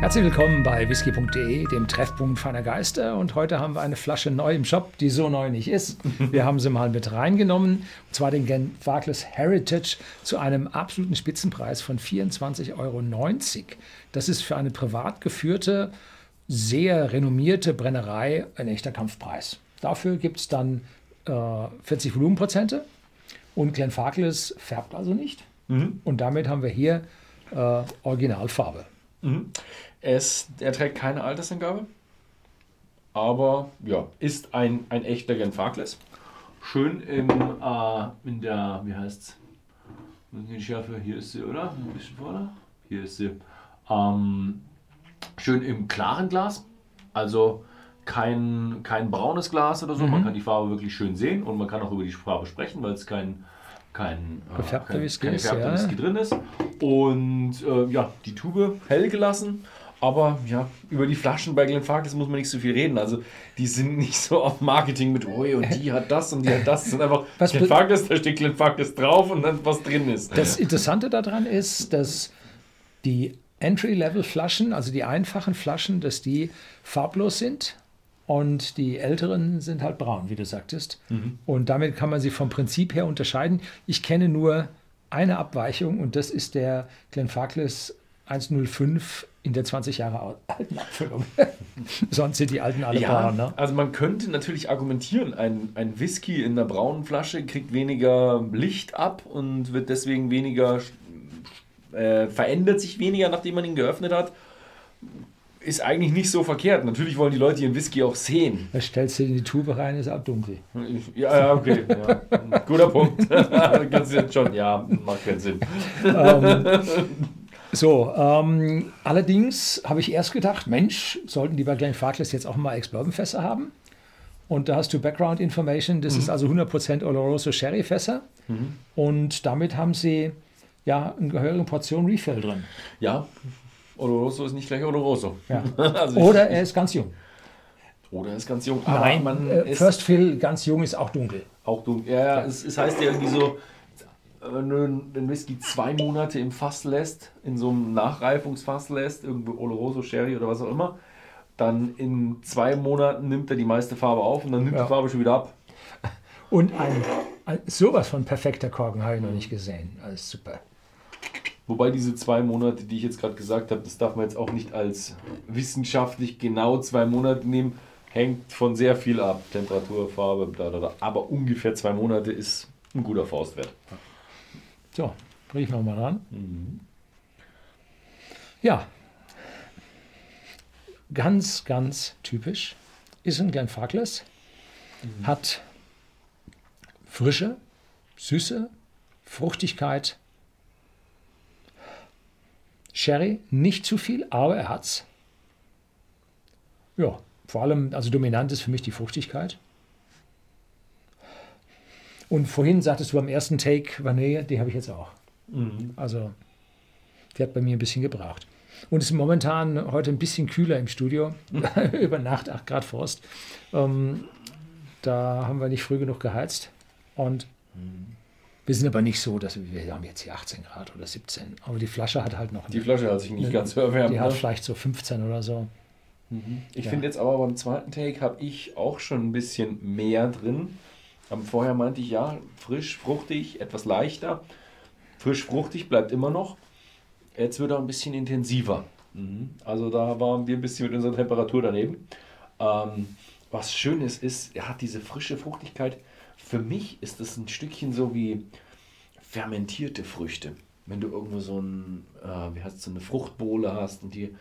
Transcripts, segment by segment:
Herzlich willkommen bei whisky.de, dem Treffpunkt feiner Geister. Und heute haben wir eine Flasche neu im Shop, die so neu nicht ist. Wir haben sie mal mit reingenommen. Und zwar den Glenfarclas Heritage zu einem absoluten Spitzenpreis von 24,90 Euro. Das ist für eine privat geführte, sehr renommierte Brennerei ein echter Kampfpreis. Dafür gibt es dann äh, 40 Volumenprozente. Und Glenfarclas färbt also nicht. Mhm. Und damit haben wir hier äh, Originalfarbe. Mhm. Es, er trägt keine Altersangabe, aber ja, ist ein, ein echter Genfarkles. Schön im, äh, in der, wie heißt es? Die Schärfe, hier ist sie, oder? Ein bisschen vorne. Hier ist sie. Ähm, schön im klaren Glas, also kein, kein braunes Glas oder so. Mhm. Man kann die Farbe wirklich schön sehen und man kann auch über die Farbe sprechen, weil es kein, kein, äh, kein, Whisky, kein ja. Whisky drin ist. Und äh, ja, die Tube hell gelassen. Aber ja, über die Flaschen bei Glenfarclas muss man nicht so viel reden. Also die sind nicht so auf Marketing mit, oh, und die hat das und die hat das. Sind einfach was Glenfarclas, da steht Glenfarclas drauf und dann was drin ist. Das Interessante daran ist, dass die Entry-Level-Flaschen, also die einfachen Flaschen, dass die farblos sind und die älteren sind halt braun, wie du sagtest. Mhm. Und damit kann man sie vom Prinzip her unterscheiden. Ich kenne nur eine Abweichung und das ist der Glenfarclas 105 in der 20 Jahre alten Abfüllung. Sonst sind die alten alle ja, braun. Ne? Also man könnte natürlich argumentieren, ein, ein Whisky in einer braunen Flasche kriegt weniger Licht ab und wird deswegen weniger, äh, verändert sich weniger, nachdem man ihn geöffnet hat. Ist eigentlich nicht so verkehrt. Natürlich wollen die Leute ihren Whisky auch sehen. Da stellst du in die Tube rein, ist auch dunkel. Ja, ja okay. Ja. Guter Punkt. Ganz jetzt schon, ja, macht keinen Sinn. Ähm, so, ähm, allerdings habe ich erst gedacht, Mensch, sollten die bei Glenfarclas jetzt auch mal Ex-Bourbon-Fässer haben? Und da hast du Background Information, das mhm. ist also 100% Oloroso Sherry-Fässer. Mhm. Und damit haben sie ja eine gehörige Portion Refill drin. Ja, Oloroso ist nicht gleich Oloroso. Ja. also Oder er ist ganz jung. Oder er ist ganz jung. Nein, man äh, First Fill ganz jung ist auch dunkel. Auch dunkel, ja, ja. Es, es heißt ja irgendwie so, wenn du den Whisky zwei Monate im Fass lässt, in so einem Nachreifungsfass lässt, irgendwo Oloroso, Sherry oder was auch immer, dann in zwei Monaten nimmt er die meiste Farbe auf und dann nimmt ja. die Farbe schon wieder ab. Und ein, ein sowas von perfekter Korken habe ich noch nicht gesehen. Alles super. Wobei diese zwei Monate, die ich jetzt gerade gesagt habe, das darf man jetzt auch nicht als wissenschaftlich genau zwei Monate nehmen. Hängt von sehr viel ab. Temperatur, Farbe, bla, bla, bla. aber ungefähr zwei Monate ist ein guter Faustwert. So, riechen wir mal ran. Mhm. Ja, ganz, ganz typisch. Ist ein Glenfarclas. Mhm. Hat Frische, Süße, Fruchtigkeit. Sherry, nicht zu viel, aber er hat's. Ja, vor allem, also dominant ist für mich die Fruchtigkeit. Und vorhin sagtest du beim ersten Take Vanille, die habe ich jetzt auch. Mhm. Also, die hat bei mir ein bisschen gebraucht. Und es ist momentan heute ein bisschen kühler im Studio. Über Nacht 8 Grad Frost. Ähm, da haben wir nicht früh genug geheizt. Und mhm. Wir sind aber nicht so, dass wir, wir haben jetzt hier 18 Grad oder 17. Aber die Flasche hat halt noch. Die Flasche hat sich nicht eine, ganz erwärmt. Die hat ne? vielleicht so 15 oder so. Mhm. Ich ja. finde jetzt aber beim zweiten Take habe ich auch schon ein bisschen mehr drin. Aber vorher meinte ich ja, frisch, fruchtig, etwas leichter. Frisch, fruchtig bleibt immer noch. Jetzt wird er ein bisschen intensiver. Mhm. Also da waren wir ein bisschen mit unserer Temperatur daneben. Ähm, was schön ist, ist, er hat diese frische Fruchtigkeit. Für mich ist es ein Stückchen so wie fermentierte Früchte. Wenn du irgendwo so, ein, äh, wie heißt so eine Fruchtbowle hast und die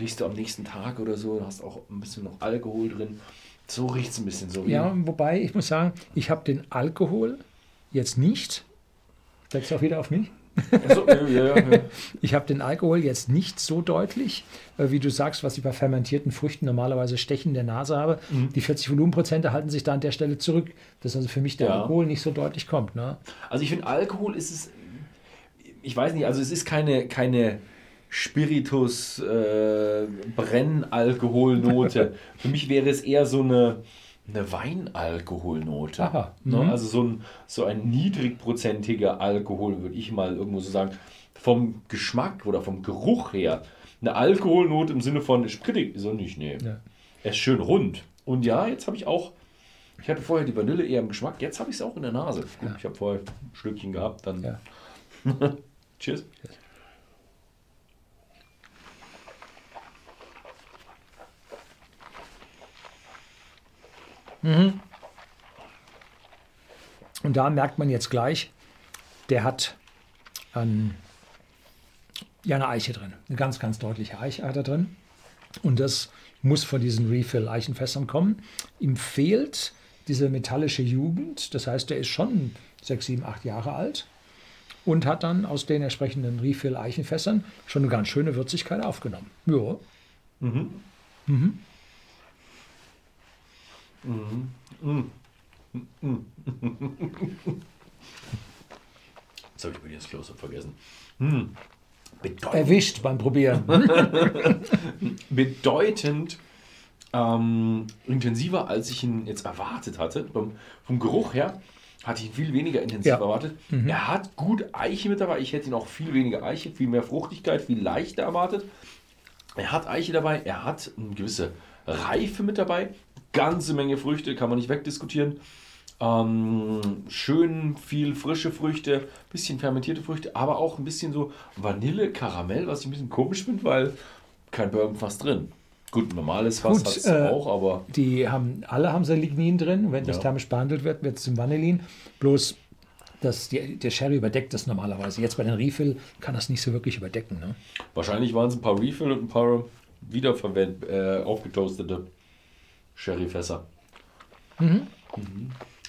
riechst du am nächsten Tag oder so, hast auch ein bisschen noch Alkohol drin. So riecht es ein bisschen so. Ja, wobei ich muss sagen, ich habe den Alkohol jetzt nicht. Zeigst du auch wieder auf mich? So, ja, ja, ja. Ich habe den Alkohol jetzt nicht so deutlich, äh, wie du sagst, was ich bei fermentierten Früchten normalerweise stechen in der Nase habe. Mhm. Die 40 Volumenprozente halten sich da an der Stelle zurück, dass also für mich der Alkohol nicht so deutlich kommt. Ne? Also ich finde, Alkohol ist es, ich weiß nicht, also es ist keine, keine Spiritus, äh, Brennalkoholnote. Für mich wäre es eher so eine, eine Weinalkoholnote. Aha, ne? Mhm. Also so ein, so ein niedrigprozentiger Alkohol, würde ich mal irgendwo so sagen. Vom Geschmack oder vom Geruch her eine Alkoholnote im Sinne von sprittig ist er nicht, nee. Ja. Er ist schön rund. Und ja, jetzt habe ich auch, ich hatte vorher die Vanille eher im Geschmack, jetzt habe ich es auch in der Nase. Gut, Ja. ich habe vorher ein Schlückchen gehabt, dann Ja. Cheers. Und da merkt man jetzt gleich, der hat ähm, ja eine Eiche drin. Eine ganz, ganz deutliche Eiche hat er drin. Und das muss von diesen Refill-Eichenfässern kommen. Ihm fehlt diese metallische Jugend. Das heißt, er ist schon sechs, sieben, acht Jahre alt und hat dann aus den entsprechenden Refill-Eichenfässern schon eine ganz schöne Würzigkeit aufgenommen. Ja. Jetzt habe ich mir das Close-Up vergessen. Hm. Bedeutend, Erwischt beim Probieren. bedeutend ähm, intensiver, als ich ihn jetzt erwartet hatte. Vom, vom Geruch her hatte ich ihn viel weniger intensiv Ja. erwartet. Er hat gut Eiche mit dabei. Ich hätte ihn auch viel weniger Eiche, viel mehr Fruchtigkeit, viel leichter erwartet. Er hat Eiche dabei, er hat eine gewisse Reife mit dabei. Ganze Menge Früchte, kann man nicht wegdiskutieren. Ähm, schön viel frische Früchte, bisschen fermentierte Früchte, aber auch ein bisschen so Vanille, Karamell, was ich ein bisschen komisch finde, weil kein Bourbonfass drin. Gut, ein normales Fass hat es äh, auch, aber Die haben, alle haben sie Lignin drin. Wenn das Ja. thermisch behandelt wird, wird es zum Vanillin. Bloß das, die, der Sherry überdeckt das normalerweise. Jetzt bei den Refill kann das nicht so wirklich überdecken. Ne? wahrscheinlich waren es ein paar Refill und ein paar wiederverwend äh, aufgetoastete Sherryfässer. Mhm.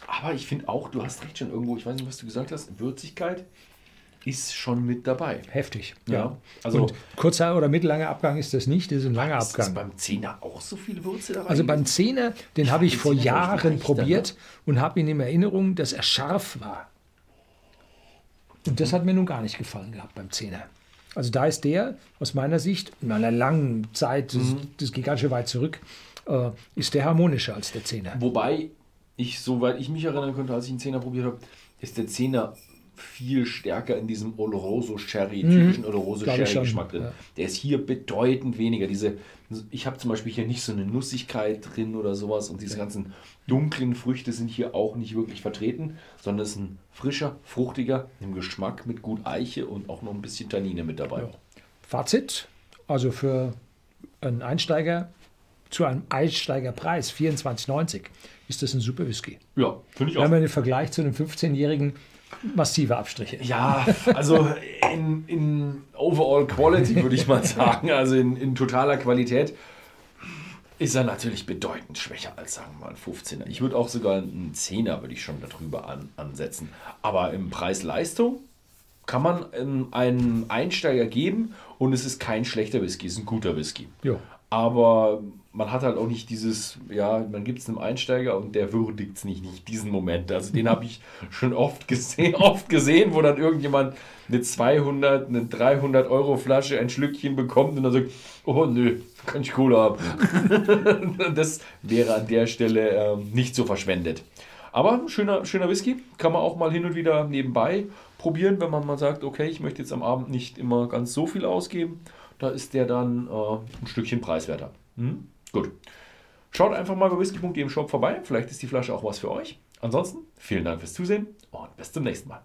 Aber ich finde auch, du hast recht schon irgendwo, ich weiß nicht, was du gesagt hast, Würzigkeit ist schon mit dabei. Heftig. Ja, also- Und kurzer oder mittellanger Abgang ist das nicht. Das ist ein langer Ist, ist Abgang. beim Zehner auch so viel Würze dabei? Also beim Zehner, den habe ich den vor Zehner, Jahren leichter, probiert und habe ihn in Erinnerung, dass er scharf war. Und das hat mir nun gar nicht gefallen gehabt beim Zehner. Also da ist der aus meiner Sicht, in einer langen Zeit, das, Mhm. das geht ganz schön weit zurück, äh, ist der harmonischer als der Zehner. Wobei ich, soweit ich mich erinnern könnte, als ich einen Zehner probiert habe, ist der Zehner viel stärker in diesem Oloroso Sherry, typischen Oloroso Sherry schon, Geschmack drin. ja. Der ist hier bedeutend weniger. Diese, ich habe zum Beispiel hier nicht so eine Nussigkeit drin oder sowas und diese ganzen dunklen Früchte sind hier auch nicht wirklich vertreten, sondern es ist ein frischer, fruchtiger, im Geschmack mit gut Eiche und auch noch ein bisschen Tannine mit dabei. Ja. Fazit, also für einen Einsteiger zu einem Einsteigerpreis 24,90 ist das ein super Whisky. Ja, finde ich auch. haben ja den Vergleich zu einem 15-Jährigen massive Abstriche. Ja, also in, in Overall Quality würde ich mal sagen, also in, in totaler Qualität ist er natürlich bedeutend schwächer als, sagen wir mal, ein 15er. Ich würde auch sogar einen 10er würde ich schon darüber an, ansetzen. Aber im Preis-Leistung kann man ähm, einen Einsteiger geben und es ist kein schlechter Whisky, es ist ein guter Whisky. Jo. Aber man hat halt auch nicht dieses, ja, man gibt es einem Einsteiger und der würdigt es nicht, nicht diesen Moment. Also den habe ich schon oft gesehen, oft gesehen, wo dann irgendjemand eine 200, eine 300 Euro Flasche ein Schlückchen bekommt und dann sagt, oh nö, kann ich Cola haben. das wäre an der Stelle ähm, nicht so verschwendet. Aber schöner, schöner Whisky, kann man auch mal hin und wieder nebenbei probieren, wenn man mal sagt, okay, ich möchte jetzt am Abend nicht immer ganz so viel ausgeben. Da ist der dann äh, ein Stückchen preiswerter. Hm? Gut. Schaut einfach mal bei whisky.de im Shop vorbei. Vielleicht ist die Flasche auch was für euch. Ansonsten vielen Dank fürs Zusehen und bis zum nächsten Mal.